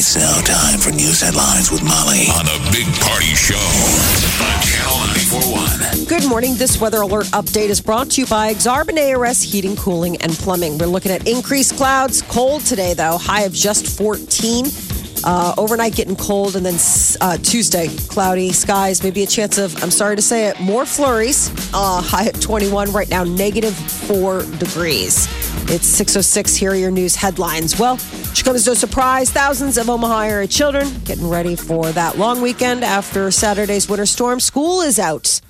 It's now time for news headlines with Molly on a big party show on Channel 941. Good morning. This weather alert update is brought to you by Exarban ARS Heating, Cooling, and Plumbing. We're looking at increased clouds. Cold today, though. High of just 14. Uh, overnight getting cold, and then uh, Tuesday, cloudy skies. Maybe a chance of, I'm sorry to say it, more flurries. Uh, high at 21. Right now, negative 4 degrees. It's 6.06. Here are your news headlines. Well, should come as no surprise. Thousands of Omaha area children getting ready for that long weekend after Saturday's winter storm. School is out.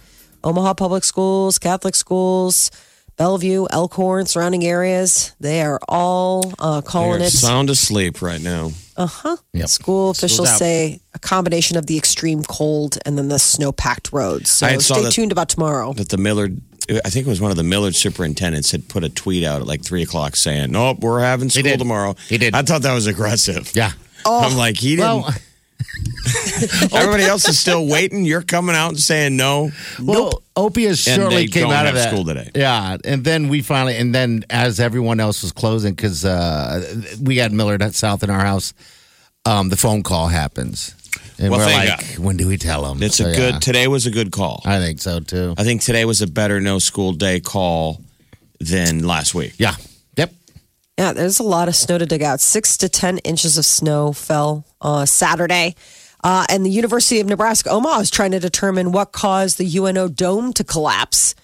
Omaha Public Schools, Catholic schools, Bellevue, Elkhorn, surrounding areas, they are all uh, calling They're it. sound asleep right now. Uh huh. Yep. School officials say a combination of the extreme cold and then the snow packed roads. So I stay tuned about tomorrow. That the Millard, I think it was one of the Millard superintendents had put a tweet out at like three o'clock saying, "Nope, we're having school did. tomorrow." He did. I thought that was aggressive. Yeah. Oh, I'm like, he didn't. Well, Everybody else is still waiting. You're coming out and saying no. well, Opie has And surely they came don't out of have that school today. Yeah, and then we finally, and then as everyone else was closing, because uh, we had Millard at South in our house, um, the phone call happens, and Well, we're thank like, God. when do we tell them? It's So, a good. yeah, Today was a good call. I think so too. I think today was a better no school day call than last week. Yeah. Yep. Yeah, there's a lot of snow to dig out. Six to 10 inches of snow fell uh, Saturday. Uh, and the University of Nebraska Omaha is trying to determine what caused the UNO dome to collapse.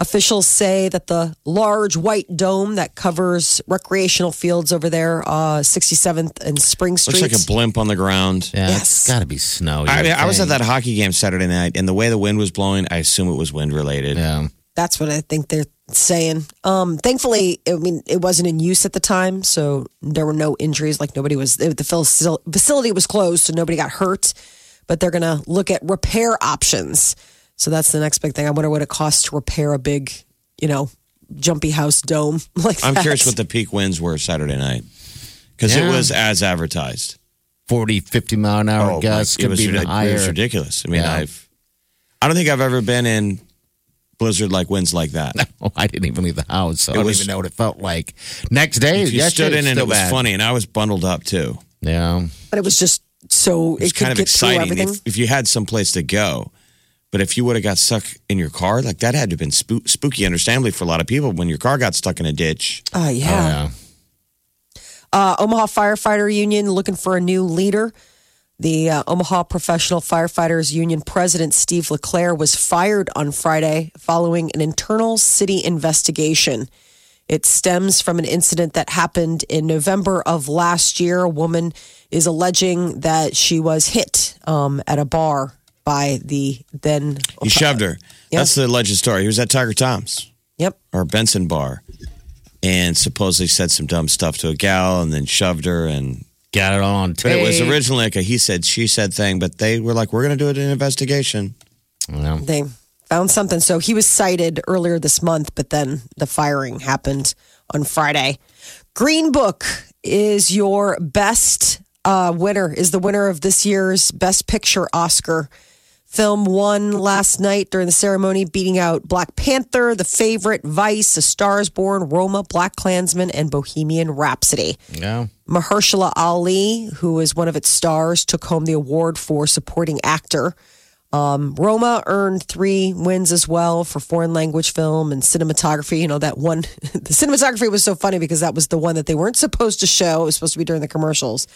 Officials say that the large white dome that covers recreational fields over there, uh, 67th and Spring Street. Looks like a blimp on the ground. Yeah. Yes. It's got to be snow. I, mean, I was at that hockey game Saturday night, and the way the wind was blowing, I assume it was wind related. Yeah. That's what I think they're saying. Um, thankfully, I mean, it wasn't in use at the time, so there were no injuries. Like nobody was, the facility was closed, so nobody got hurt. But they're going to look at repair options. So that's the next big thing. I wonder what it costs to repair a big, you know, jumpy house dome like I'm that. curious what the peak winds were Saturday night because it was as advertised. 40, 50 mile an hour oh, my- gusts it could was, be even higher. it was ridiculous. I mean, Yeah. I've I don't think I've ever been in blizzard like winds like that. Oh, I didn't even leave the house, so I It don't was- even know what it felt like. Next day, If you yesterday, stood in it's and still it was bad. funny, and I was bundled up too. Yeah. but it was just so It was it could kind of get through exciting everything. if, if you had some place to go. But if you would have got stuck in your car, like that had to have been spook, spooky, understandably, for a lot of people when your car got stuck in a ditch. Oh, Oh, yeah. yeah. Uh, Omaha Firefighter Union looking for a new leader. The uh, Omaha Professional Firefighters Union president, Steve LeClair, was fired on Friday following an internal city investigation. It stems from an incident that happened in November of last year. A woman is alleging that she was hit um, at a bar by the then. He shoved her. That's the alleged story. He was at Tiger Tom's Yep. or Benson Bar and supposedly said some dumb stuff to a gal and then shoved her. And Got it on But it was originally like a he said, she said thing, but they were like, we're going to do it an investigation. Yeah. they found something. So he was cited earlier this month, but then the firing happened on Friday. Green Book is your best uh, winner, is the winner of this year's Best Picture Oscar. Film won last night during the ceremony, beating out Black Panther, The Favorite, Vice, A Star is Born, Roma, BlacKkKlansman, and Bohemian Rhapsody. Yeah. Mahershala Ali, who is one of its stars, took home the award for supporting actor. Um, Roma earned three wins as well for foreign language film and cinematography. You know, that one, the cinematography was so funny because that was the one that they weren't supposed to show. It was supposed to be during the commercials.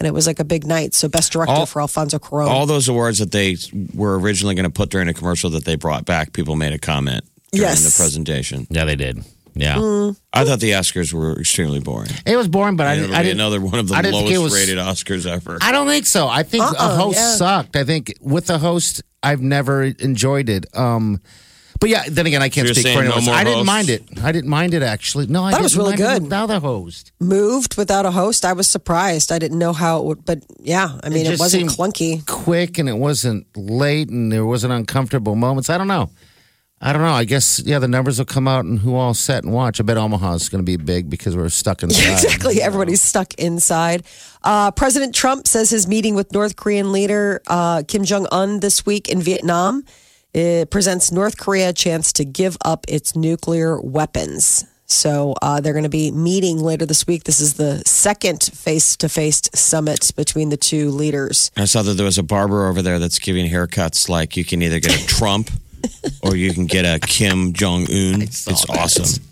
And it was like a big night. So, best director All- for Alfonso Cuarón. All those awards that they were originally going to put during a commercial that they brought back, people made a comment during Yes. the presentation. Yeah, they did. Yeah. Mm. I thought the Oscars were extremely boring. It was boring, but I, And didn't- it'll I be didn't. another one of the I didn't think it lowest was- rated Oscars ever. I don't think so. I think a Uh-uh, host yeah. sucked. I think with the host, I've never enjoyed it. Um, But yeah, then again, I can't You're speak for saying no anyone. else. more I didn't hosts? mind it. I didn't mind it actually. No, I Thought it didn't was really mind it good. without a host. Moved without a host. I was surprised. I didn't know how it would, but yeah, I mean, it, just wasn't seemed clunky. quick and it wasn't late and there wasn't uncomfortable moments. I don't know. I don't know. I guess yeah, the numbers will come out and who all sat and watch. I bet Omaha's going to be big because we're stuck inside. Yeah, exactly. Everybody's stuck inside. Uh, President Trump says his meeting with North Korean leader uh, Kim Jong Un this week in Vietnam it presents North Korea a chance to give up its nuclear weapons. So uh, they're going to be meeting later this week. This is the second face-to-face summit between the two leaders. I saw that there was a barber over there that's giving haircuts like you can either get a Trump or you can get a Kim Jong Un. It's that. awesome.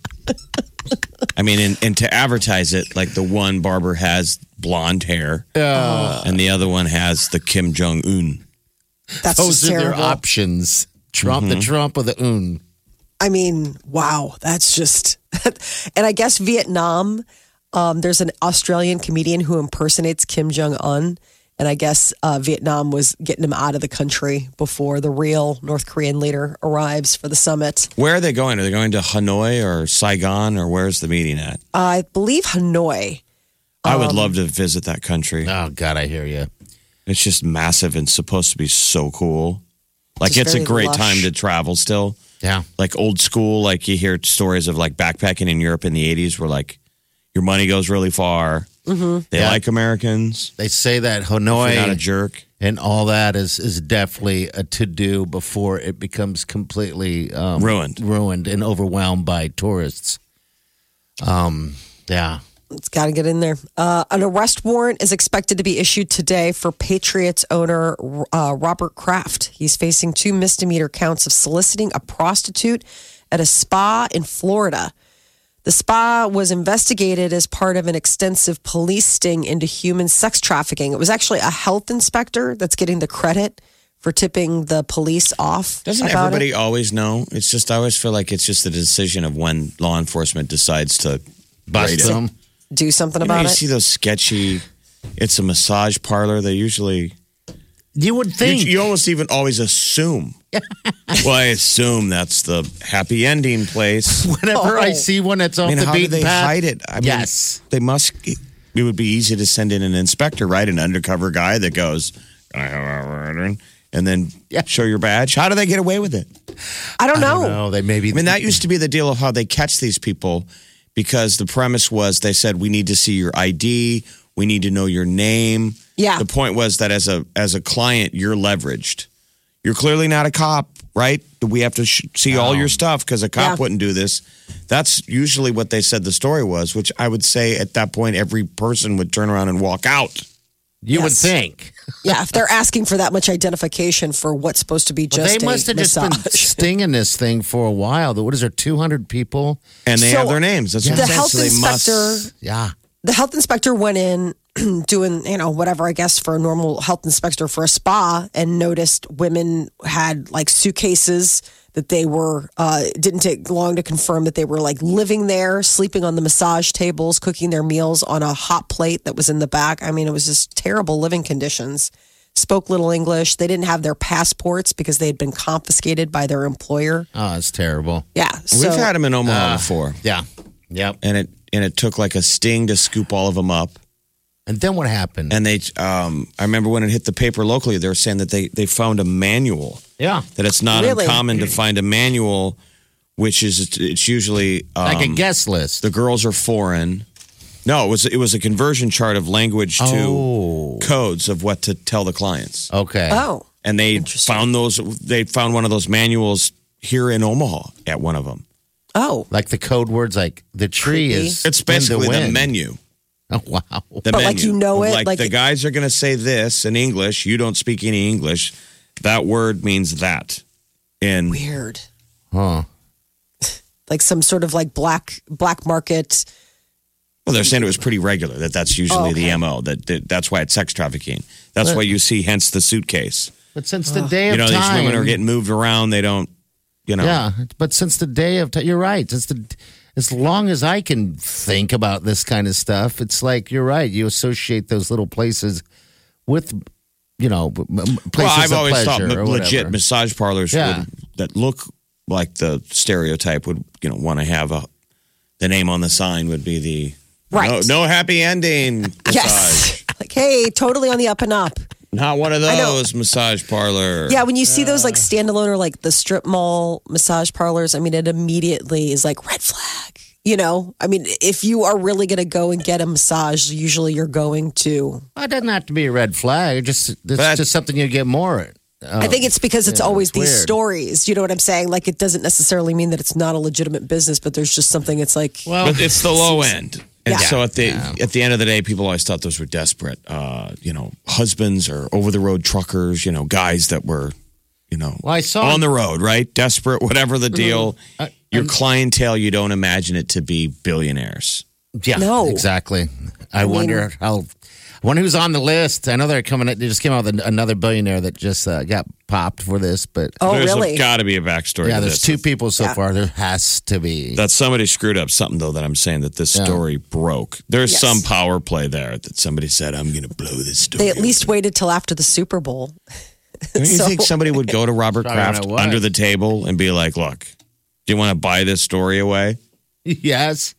I mean, and, and to advertise it, like the one barber has blonde hair, and the other one has the Kim Jong Un. That's Those just are their options. Trump, the Trump or the Un. I mean, wow, that's just. and I guess Vietnam, um, there's an Australian comedian who impersonates Kim Jong Un. And I guess uh, Vietnam was getting him out of the country before the real North Korean leader arrives for the summit. Where are they going? Are they going to Hanoi or Saigon or where's the meeting at? I believe Hanoi. I Um, would love to visit that country. Oh God, I hear you. It's just massive and supposed to be so cool. Like Just it's a great lush. time to travel still. Yeah. Like old school, like you hear stories of like backpacking in Europe in the 80s where like your money goes really far. Mm-hmm. They Yeah. like Americans. They say that If you're not a jerk. and all that is is definitely a to do before it becomes completely um, Ruined. ruined and overwhelmed by tourists. Um. Yeah. It's got to get in there. Uh, an arrest warrant is expected to be issued today for Patriots owner uh, Robert Kraft. He's facing two misdemeanor counts of soliciting a prostitute at a spa in Florida. The spa was investigated as part of an extensive police sting into human sex trafficking. It was actually a health inspector that's getting the credit for tipping the police off. Doesn't about everybody it. always know? It's just, I always feel like it's just a decision of when law enforcement decides to Bust raid it. them. Do something You, know, about you it? see those sketchy, it's a massage parlor. They usually, You would think. you almost even always assume. well, I assume that's the happy ending place. whenever I Oh. see one that's off I mean, the how do beaten they path, hide it? I mean, yes. they must. It would be easy to send in an inspector, right? An undercover guy that goes, I have a word?" and then Yeah. show your badge. How do they get away with it? I don't know. No, they maybe. I mean, that used to be the deal of how they catch these people because the premise was they said we need to see your ID, we need to know your name. Yeah. The point was that as a as a client, you're leveraged. You're clearly not a cop, right? We have to sh- see all your stuff because a cop Yeah. wouldn't do this. That's usually what they said the story was, which I would say at that point every person would turn around and walk out. You would think. Yeah, if they're asking for that much identification for what's supposed to be just Well, just they must a have just been stinging this thing for a while. What is there? Two hundred people. And they So, have their names. That's what the I'm saying. health so they inspector must. Yeah. The health inspector went in doing you know whatever i guess for a normal health inspector for a spa and noticed women had like suitcases that they were uh, it didn't take long to confirm that they were like living there sleeping on the massage tables cooking their meals on a hot plate that was in the back i mean it was just terrible living conditions spoke little english they didn't have their passports because they had been confiscated by their employer Oh, it's terrible. yeah so We've had them in Omaha before, Yeah. Yep. and it and it took like a sting to scoop all of them up. And then what happened? And they, um, I remember when it hit the paper locally, they were saying that they they found a manual. yeah. That it's not Really? uncommon to find a manual, which is it's usually um, Like a guest list. the girls are foreign. No, it was it was a conversion chart of language to Oh. codes of what to tell the clients, Okay. oh and they found those. They found one of those manuals here in Omaha at one of them. Oh Like the code words, like the tree Creepy. is. It's in the basically the, menu. Oh wow. The But, menu. like, you know it, Like, like- the guys are going to say this in English. You don't speak any English. That word means that. In weird Huh. like some sort of like black black market well, they're saying it was pretty regular. That that's usually Oh, okay. the mo. That, that that's why it's sex trafficking. That's why you see, hence the suitcase. But since the day You know, time, these women are getting moved around. They don't. You know. Yeah, but since the day of time, you're right. Since the as long as I can think about this kind of stuff, it's like you're right. You associate those little places with, you know, m- m- places Well, I've of always thought pleasure ma- or legit whatever. massage parlors Yeah. would, that look like the stereotype would, you know, want to have a the name on the sign would be the Right. no, no happy ending massage. Yes. Like, hey, totally on the up and up. Not one of those massage parlor. Yeah, when you see those like standalone or like the strip mall massage parlors, I mean, it immediately is like red flag. You know, I mean, if you are really going to go and get a massage, usually you're going to. Well, it doesn't have to be a red flag. It Just it's But- just something you get more. I think it's because it's yeah, always it's these weird. stories. You know what I'm saying? Like, it doesn't necessarily mean that it's not a legitimate business, but there's just something. It's like, Well, But it's the low end. And Yeah. so at the at the end of the day, people always thought those were desperate. Uh, you know, husbands or over the road truckers. You know, guys that were, you know, Well, I saw- on the road, right? Desperate, whatever the deal. Uh, Your clientele, you don't imagine it to be billionaires. yeah, No. exactly. I, wonder how. I wonder who's on the list. I know they're coming. They just came out with another billionaire that just uh, got popped for this, but oh, There's really? got to be a backstory. yeah, to there's this. two people so Yeah. far. There has to be. That somebody screwed up something though. That I'm saying that this Yeah. story broke. There's Yes. some power play there that somebody said, "I'm going to blow this story." They at least waited till after the Super Bowl. Don't you So- think somebody would go to Robert Kraft under the table and be like, "Look, do you want to buy this story away?" yes.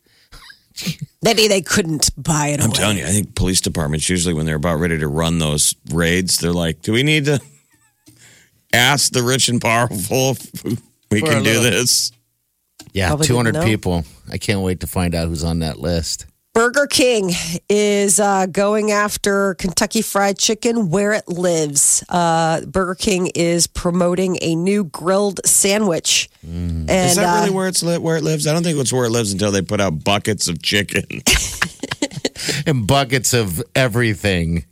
Maybe they couldn't buy it I'm away. telling you, I think police departments usually when they're about ready to run those raids, they're like, "Do we need to ask the rich and powerful if we For can do little- this?" Yeah, 200 people. I can't wait to find out who's on that list. Burger King is uh, going after Kentucky Fried Chicken where it lives. Uh, Burger King is promoting a new grilled sandwich. And Is that really uh, where it's li- where it lives? I don't think it's where it lives until they put out buckets of chicken. And buckets of everything.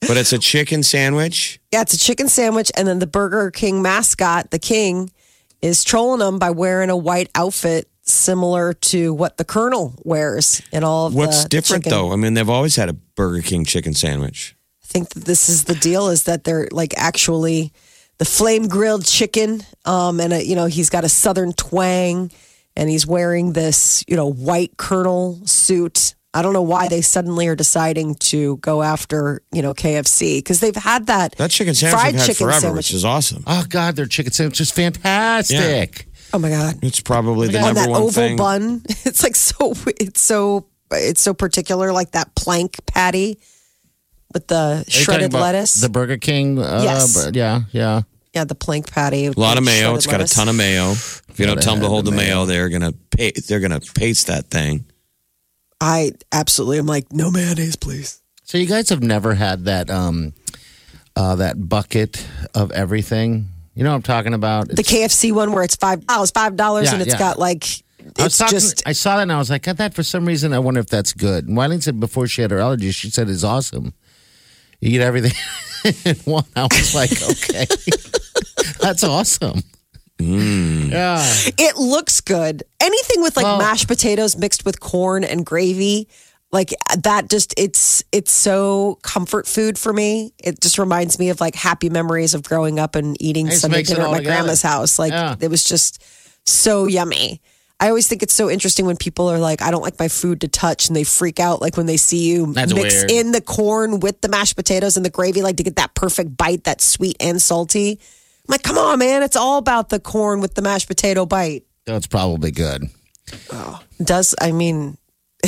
but it's a chicken sandwich. yeah, it's a chicken sandwich. And then the Burger King mascot, the king, is trolling them by wearing a white outfit similar to what the Colonel wears in all of What's the different chicken. though? I mean, they've always had a Burger King chicken sandwich. I think that this is the deal is that they're like actually the flame grilled chicken. Um, and, uh you know, he's got a southern twang and he's wearing this, you know, white colonel suit. I don't know why they suddenly are deciding to go after, you know, KFC because they've had that. That chicken sandwich fried I've had chicken forever, sandwich. which is awesome. Oh, God, their chicken sandwich is fantastic. Oh my God. It's probably the on number that one oval thing. bun. It's like so, it's so, it's so particular, like that plank patty with the Are you shredded about lettuce. The Burger King. Uh, Yes. but yeah, yeah. yeah, the plank patty. A lot of mayo. It's got a ton of mayo. If you don't tell them to hold the the mayo. mayo, they're gonna pay, they're gonna paste that thing. I absolutely I'm like, no mayonnaise, please. So you guys have never had that um, uh, that bucket of everything. You know what I'm talking about? The KFC one where it's five oh, dollars, five dollars, Yeah, and it's yeah. got like I it's talking, just I saw that and I was like, God, that for some reason I wonder if that's good. And Wileen said before she had her allergies, she said it's awesome. You eat everything in one. I was like, okay, that's awesome. Mm. Yeah, it looks good. Anything with like Well- mashed potatoes mixed with corn and gravy, like uh, that just it's it's so comfort food for me. It just reminds me of like happy memories of growing up and eating It just Sunday makes it dinner at all my together. grandma's house. Like Yeah. it was just so yummy. I always think it's so interesting when people are like, I don't like my food to touch, and they freak out like when they see you That's mix weird. in the corn with the mashed potatoes and the gravy, like to get that perfect bite that's sweet and salty. I'm like, come on, man, it's all about the corn with the mashed potato bite. that's probably good. Does I mean?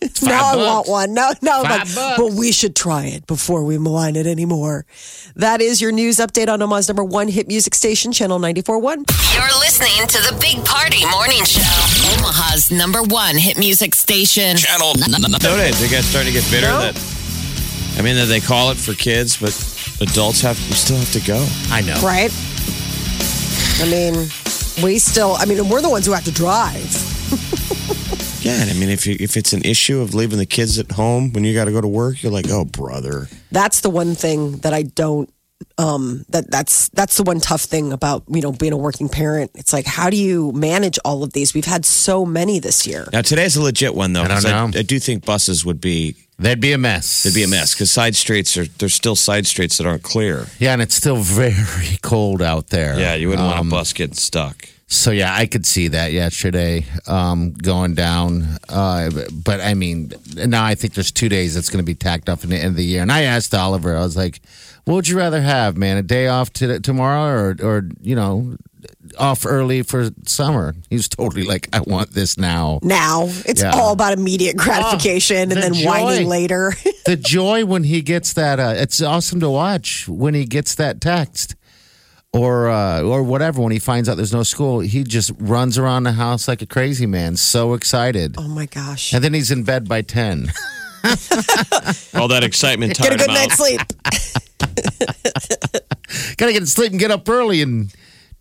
five now I want one. No, no. Five Like, bucks. well, we should try it before we malign it anymore. That is your news update on Omaha's number one hit music station, Channel 94.1. You're listening to the Big Party Morning Show. Omaha's number one hit music station. Channel Nowadays, they got starting to get bitter No. that. I mean, that they call it for kids, but adults have we still have to go. I know. Right? I mean, we still. I mean, we're the ones who have to drive. Yeah, and I mean, if you, if it's an issue of leaving the kids at home when you got to go to work, you're like, oh, brother. That's the one thing that I don't. Um, that that's that's the one tough thing about you know being a working parent. It's like how do you manage all of these? We've had so many this year. Now today's a legit one though. I don't 'cause know. I, do think buses would be That'd be a mess. they'd be a mess because side streets are there's still side streets that aren't clear. Yeah, and it's still very cold out there. Yeah, you wouldn't want Um, a bus getting stuck. So yeah, I could see that yesterday um, going down. Uh, but I mean, now I think there's two days that's going to be tacked off in the end of the year. And I asked Oliver, I was like, "What would you rather have, man? A day off to, tomorrow, or or you know, off early for summer?" He was totally like, "I want this now." Now it's Yeah. all about immediate gratification Oh, and then joy. whining later. the joy when he gets that uh, it's awesome to watch when he gets that text or uh, or whatever when he finds out there's no school he just runs around the house like a crazy man so excited oh my gosh. and then he's in bed by 10 All that excitement Get a good him night's sleep. gotta get to sleep and get up early and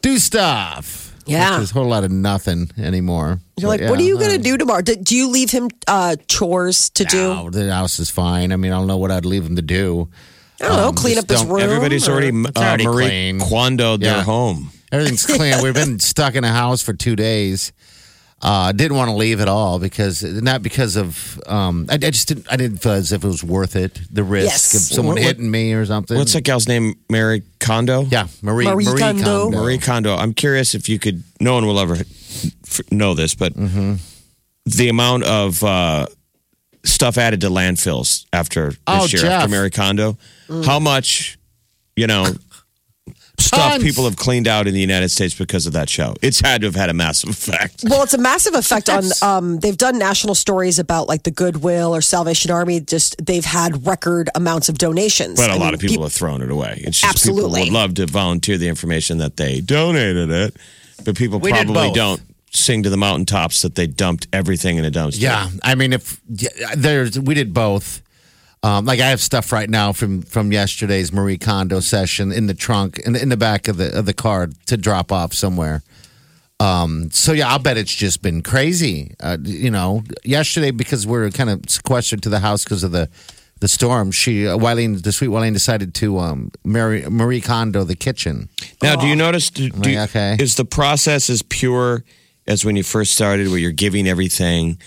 do stuff Yeah. there's a whole lot of nothing anymore You're like, But, what are you going to uh, do tomorrow? Do, do you leave him uh, chores to do? the house is fine i mean i don't know what i'd leave him to do I don't know, Um, clean up his don't- room. Everybody's or- already, It's uh, already Marie clean. Kondo their Yeah. home. Everything's clean. We've been stuck in a house for two days. Uh, didn't want to leave at all because not because of um, I, I just didn't. I didn't feel as if it was worth it. The risk Yes. of someone What- what- hitting me or something. What's that gal's name? Mary Kondo? Yeah, Marie Marie Marie, Kondo. Kondo. Marie Kondo. I'm curious if you could. No one will ever f- know this, but Mm-hmm. the amount of uh, stuff added to landfills after this Oh, year, Jeff. after Mary Kondo, how much, you know, stuff Tons. people have cleaned out in the United States because of that show? It's had to have had a massive effect. Well, it's a massive effect on. Um, they've done national stories about like the Goodwill or Salvation Army. Just they've had record amounts of donations. But a I lot mean, of people peop- have thrown it away. It's just Absolutely. people would love to volunteer the information that they donated it, but people We probably don't sing to the mountaintops that they dumped everything in a dumpster. Yeah, I mean, if yeah, there's, we did both. Um, like I have stuff right now from from yesterday's Marie Kondo session in the trunk in, in the back of the of the car to drop off somewhere. Um, so yeah, I'll bet it's just been crazy. Uh, you know, yesterday because we're kind of sequestered to the house because of the the storm. She uh, Wileen, the sweet Wileen, decided to um, Marie Marie Kondo the kitchen. Now, do you notice? Do, do like, okay. Is the process as pure as when you first started, where you're giving everything?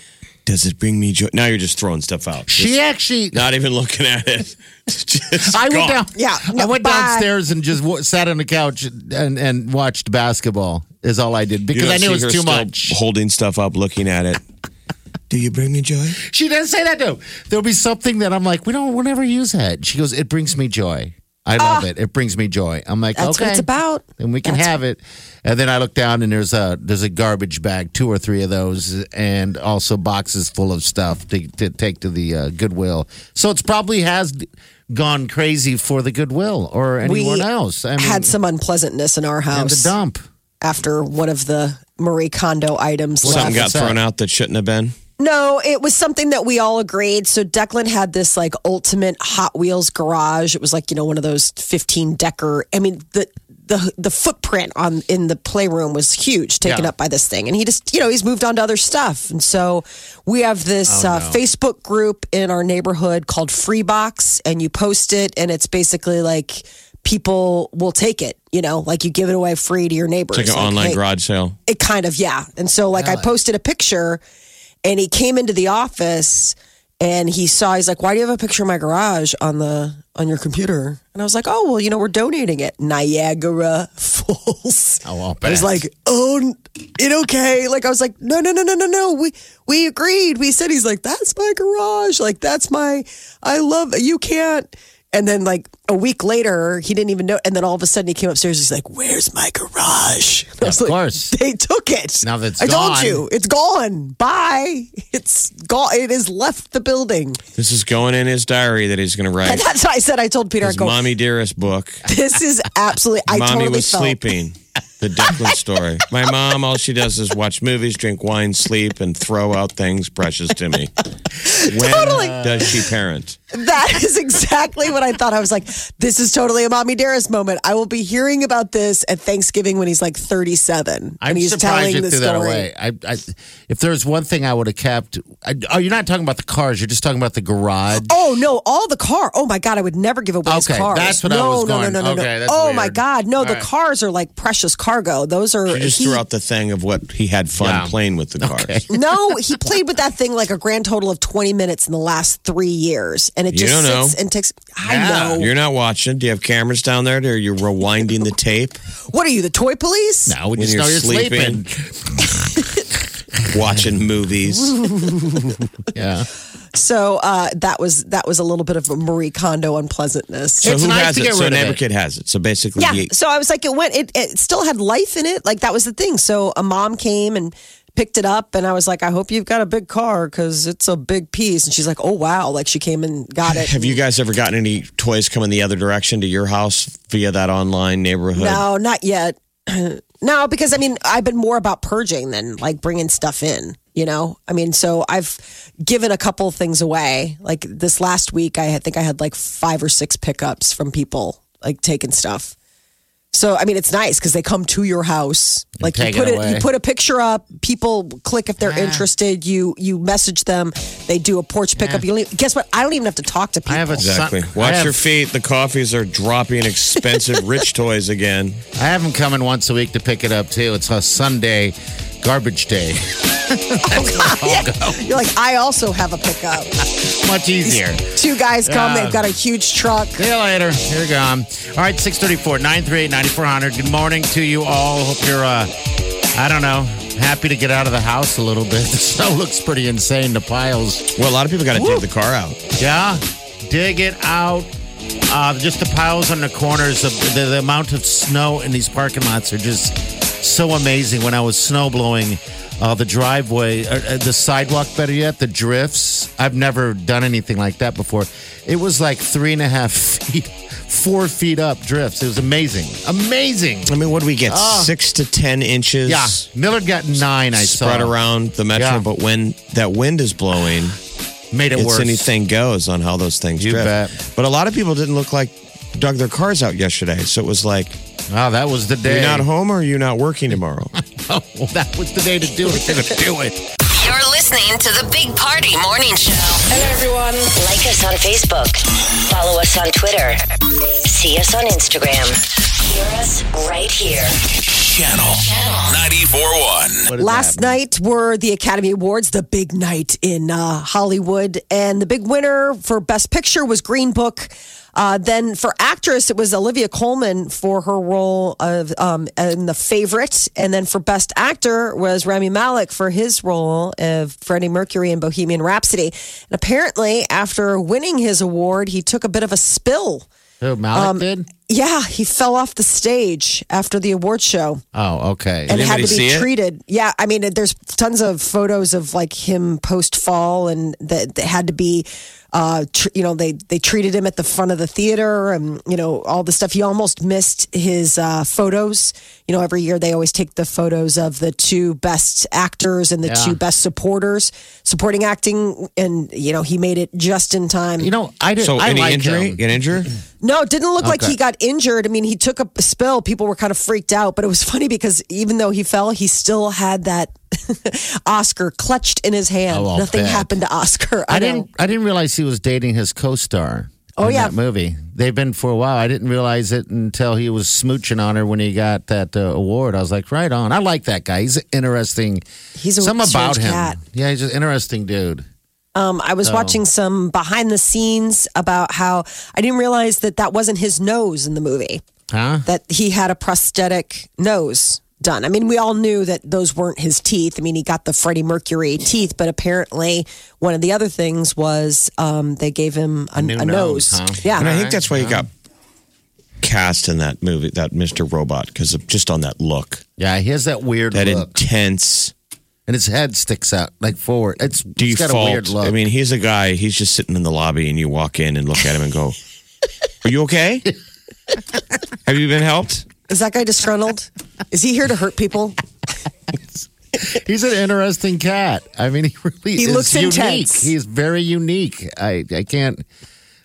Does it bring me joy? Now you're just throwing stuff out. She Just actually not even looking at it. Just I went gone. down. Yeah, I went bye. downstairs and just w- sat on the couch and, and watched basketball. Is all I did because I knew it was her too much. Holding stuff up, looking at it. Do you bring me joy? She didn't say that though. There'll be something that I'm like, we don't, we'll never use that. She goes, it brings me joy. I love it. It brings me joy. I'm like. That's okay, what it's about. Then we can That's- have it. And then I look down and there's a there's a garbage bag, two or three of those, and also boxes full of stuff to, to take to the uh, Goodwill. So it's probably has gone crazy for the Goodwill or anyone we else. I mean, had some unpleasantness in our house the dump. after one of the Marie Kondo items. Something left. got thrown out that shouldn't have been. No, it was something that we all agreed. So Declan had this like ultimate Hot Wheels garage. It was like you know one of those fifteen decker. I mean the the the footprint on in the playroom was huge, taken Yeah. up by this thing. And he just you know he's moved on to other stuff. And so we have this uh, Facebook group in our neighborhood called Freebox, and you post it, and it's basically like people will take it. You know, like you give it away free to your neighbors. It's like an Like, online hey, garage sale. it kind of yeah and so like i posted a picture and he came into the office and he saw he's like why do you have a picture of my garage on the on your computer and i was like oh well you know we're donating it niagara falls Oh, I'll I was like, "Oh, it okay?" Like I was like, "No, no, no, no, no, no. We we agreed. We said he's like, that's my garage. Like that's my. I love you can't." And then like a week later, he didn't even know. And then all of a sudden, he came upstairs. He's like, "Where's my garage?" And I was Of like, course. they took it. Now that's I gone. told you, it's gone. Bye. It's gone. It has left the building. This is going in his diary that he's going to And write. that's what I said. I told Peter, I His go, mommy dearest book. "This is absolutely." I Mommy totally was felt. sleeping. The Declan story. My mom, all she does is watch movies, drink wine, sleep, and throw out things precious to me. When Totally. does she parent? That is exactly what I thought. I was like, this is totally a mommy dearest moment. I will be hearing about this at Thanksgiving when he's like 37. I'm and he's surprised telling you the threw that story. away. I, I, if there's one thing I would have kept, I, oh, you're not talking about the cars. You're just talking about the garage. Oh no! All the car. Oh my god! I would never give away his Okay, cars. that's what I was no, going- no, no, no, okay, no. that's Oh my god! No, All the right. cars are like precious cars. Cargo. Those are He just he- threw out the thing of what he had fun Yeah. playing with the cars. Okay. no, he played with that thing like a grand total of 20 minutes in the last three years. And it You just don't sits know. and takes. I Yeah. know. You're not watching. Do you have cameras down there? Are you rewinding the tape? what are you, the toy police? Now we When just you're know you're sleeping. Watching movies? Yeah. So uh, that was that was a little bit of a Marie Kondo unpleasantness. So It's who nice has to it? get So rid of it. neighbor kid has it. So basically, Yeah. he, So I was like, it went. It, it still had life in it. Like that was the thing. So a mom came and picked it up, and I was like, I hope you've got a big car because it's a big piece. And she's like, Oh wow! Like she came and got it. have you guys ever gotten any toys coming the other direction to your house via that online neighborhood? No, not yet. no, because I mean, I've been more about purging than like bringing stuff in. You know, I mean, so I've given a couple things away. Like this last week, I think I had like five or six pickups from people like taking stuff. So I mean, it's nice because they come to your house. Like you put it it, away. you put a picture up. People click if they're interested. You you message them. They do a porch pickup. You don't even- guess what? I don't even have to talk to people. I have a Exactly. son- Watch I have, your feet. The coffees are dropping expensive rich toys again. I have them coming once a week to pick it up too. It's a Sunday garbage day. You're like, I also have a pickup. Much easier. Two guys come. Yeah. They've got a huge truck. See you later. Here we go. All right, 634 938 9400. Good morning to you all. Hope you're, uh, I don't know, happy to get out of the house a little bit. The snow looks pretty insane, the piles. Well, a lot of people got to dig the car out. Yeah, dig it out. Uh, just the piles on the corners of the, the amount of snow in these parking lots are just so amazing. When I was snow blowing uh, the driveway, uh, uh, the sidewalk, better yet, the drifts. I've never done anything like that before. It was like three and a half feet, four feet up drifts. It was amazing, amazing. I mean, what do we get? Six to ten inches. Ah. Yeah, Millard got nine. I saw spread around the metro. Yeah. But when that wind is blowing, Made it it's worse. anything goes on how those things You drift. bet. But a lot of people didn't look like dug their cars out yesterday. So it was like, Oh, that was the day. you're not home or you're you not working tomorrow? Oh, well, that was the day to do it. Gonna do it. You're listening to the Big Party Morning Show. Hello, everyone. Like us on Facebook. Follow us on Twitter. See us on Instagram. Hear us right here. Channel 94.1. What is Last night were the Academy Awards, the big night in uh, Hollywood. And the big winner for Best Picture was Green Book. Uh, then for actress, it was Olivia Colman for her role of um, in The Favorite. And then for Best Actor was Rami Malek for his role of Freddie Mercury in Bohemian Rhapsody. And apparently, after winning his award, he took a bit of a spill. Who, Malek Um, did? Yeah, he fell off the stage after the award show Oh, okay. and had to see be it? treated. Yeah, I mean, there's tons of photos of like him post fall, and that that had to be, uh, tr- you know, they they treated him at the front of the theater, and you know all the stuff. He almost missed his uh, photos. You know, every year they always take the photos of the two best actors and the Yeah. two best supporters, supporting acting, and you know he made it just in time. You know, I didn't. So I any like injury? him. Get injured? No, it didn't look like he got injured. I mean, he took a spill. People were kind of freaked out, but it was funny because even though he fell, he still had that Oscar clutched in his hand. Oh, Nothing bet. happened to Oscar. I, I didn't. I didn't realize he was dating his co-star. Oh, in yeah. that movie. They've been for a while. I didn't realize it until he was smooching on her when he got that uh, award. I was like, right on. I like that guy. He's interesting. He's a Something about him. cat. Yeah, he's an interesting dude. Um, I was watching some behind the scenes about how I didn't realize that that wasn't his nose in the movie. Huh? That he had a prosthetic nose done. I mean, we all knew that those weren't his teeth. I mean, he got the Freddie Mercury teeth, but apparently one of the other things was um, they gave him a, new a nose, nose. huh? Yeah. And I think that's why he got cast in that movie, that Mr. Robot, because just on that look, Yeah, he has that weird that look, intense and his head sticks out like forward. It's he's got a weird default. look. I mean, he's a guy, he's just sitting in the lobby and you walk in and look at him and go, Are you okay? Have you been helped? Is that guy disgruntled? Is he here to hurt people? he's an interesting cat. I mean, he really He is looks unique. intense. He's very unique. I I can't.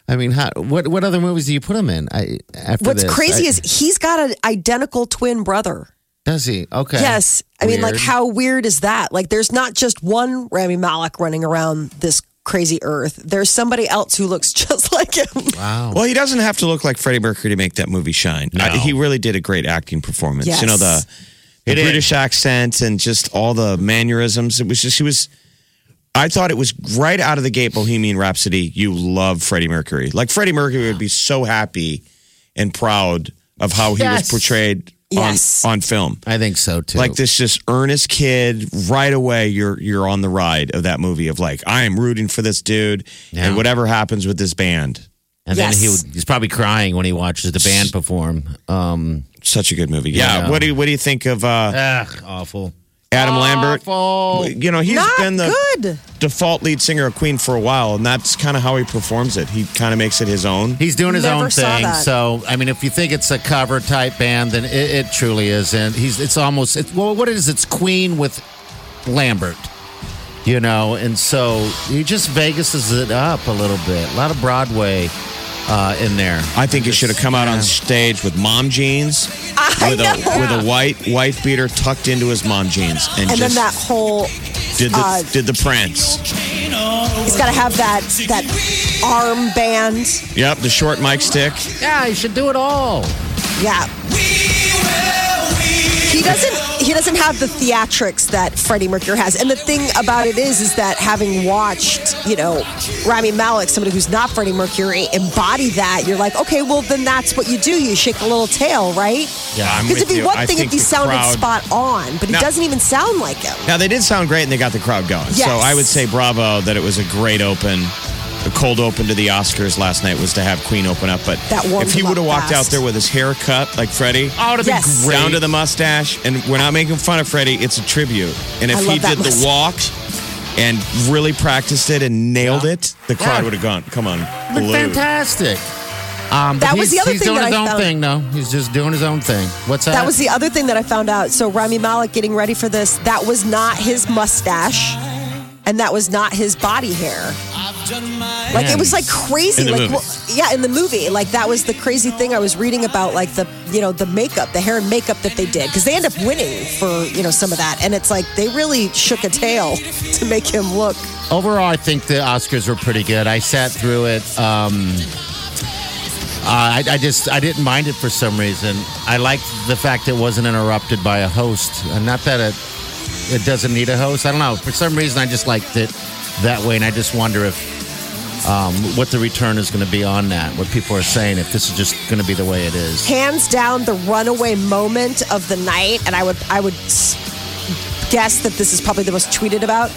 I mean, how, what what other movies do you put him in? I after What's this, crazy I- is he's got an identical twin brother. Does he? Okay. Yes. I mean, like, how weird is that? Like, there's not just one Rami Malek running around this crazy earth, there's somebody else who looks just like him. Wow. Well, he doesn't have to look like Freddie Mercury to make that movie shine. No. I- he really did a great acting performance. Yes. You know the, the He did. British accent and just all the mannerisms. It was just he was. I thought it was right out of the gate. Bohemian Rhapsody. You love Freddie Mercury. Like Freddie Mercury would be so happy and proud of how he Yes. was portrayed Yes. on on film. I think so too. Like this just earnest kid, right away you're you're on the ride of that movie of like I am rooting for this dude Yeah. and whatever happens with this band. and then Yes. he would, he's probably crying when he watches the band perform. Um, Such a good movie. Yeah. Yeah. What do you what do you think of uh, ugh, awful. Adam Lambert? You know, he's Not been the good. default lead singer of Queen for a while, and that's kind of how he performs it. He kind of makes it his own. He's doing his Never own saw thing. that. So, I mean, if you think it's a cover type band, then it, it truly is. And he's it's almost it's, well, what it is? It's Queen with Lambert, you know. And so he just Vegases it up a little bit. A lot of Broadway uh, in there. I think he should have come out on stage with mom jeans, I with know. a with a white wife beater tucked into his mom jeans, and, And then just that whole, did the uh, did the prance. he's got to have that that arm band. Yep, the short mic stick. Yeah, he should do it all. Yeah. He doesn't. He doesn't have the theatrics that Freddie Mercury has. And the thing about it is, is that having watched, you know, Rami Malek, somebody who's not Freddie Mercury, embody that, you're like, okay, well then that's what you do. You shake a little tail, right? Yeah, I'm Because it'd be you. one I thing if he sounded crowd- spot on, but he Now- doesn't even sound like him. Now they did sound great, and they got the crowd going. Yes. So I would say bravo that it was a great open. The cold open to the Oscars last night was to have Queen open up, but That warmed if he would have up walked out there with his hair cut like Freddie, Oh, it'd Yes. be great. down to the mustache, and we're not making fun of Freddie, it's a tribute. And if he love that did the walk and really practiced it and nailed it, the crowd Yeah. would have gone, come on, Look fantastic. Um, That was the other he's thing doing that his I own found- thing, though. He's just doing his own thing. What's that? That was the other thing that I found out. So Rami Malek getting ready for this, that was not his mustache, and that was not his body hair. Like it was like crazy. In like well, yeah, in the movie, like that was the crazy thing I was reading about, like the you know the makeup, the hair and makeup that they did because they end up winning for you know some of that, and it's like they really shook a tail to make him look. Overall, I think the Oscars were pretty good. I sat through it. Um, uh, I, I just I didn't mind it for some reason. I liked the fact it wasn't interrupted by a host, and not that it it doesn't need a host. I don't know. For some reason, I just liked it that way, and I just wonder if um, what the return is going to be on that. What people are saying, if this is just going to be the way it is. Hands down, the runaway moment of the night, and I would I would guess that this is probably the most tweeted about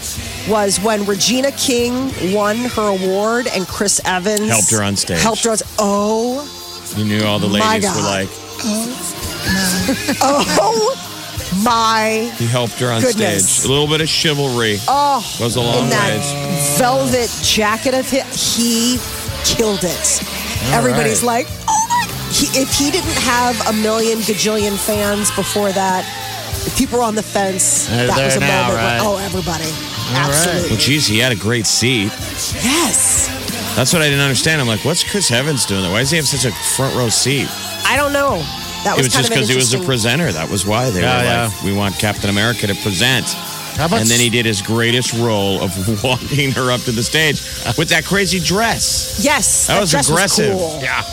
was when Regina King won her award and Chris Evans Helped her on stage. Helped her on. Oh, You knew all the ladies were like, oh my! he helped her on Goodness. stage. A little bit of chivalry Oh, goes a long in that ways. velvet jacket of his, he killed it. Everybody's right. like, oh my! He, if he didn't have a million gajillion fans before that, if people were on the fence, They're that was a now, moment. right? Where, oh, everybody, right. absolutely, Well, geez, he had a great seat. yes. That's what I didn't understand. I'm like, what's Chris Evans doing there? Why does he have such a front row seat? I don't know. That It was, was just because he was a presenter. That was why they Yeah, were yeah. like, we want Captain America to present. How about And then he did his greatest role of walking her up to the stage with that crazy dress. Yes, That was dress aggressive. cool. Yeah.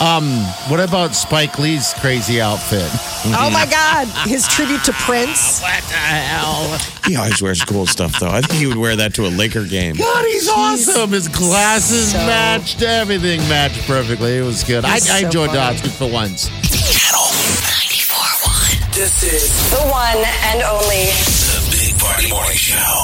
Um, what about Spike Lee's crazy outfit? Oh my God, his tribute to Prince. What the hell? He always wears cool stuff, though. I think he would wear that to a Laker game. God, he's awesome. His glasses so- matched, everything matched perfectly. It was good. I, He's I so enjoyed the funny. Oscars for once. Channel 94.1. The one and only The Big Party Morning Show.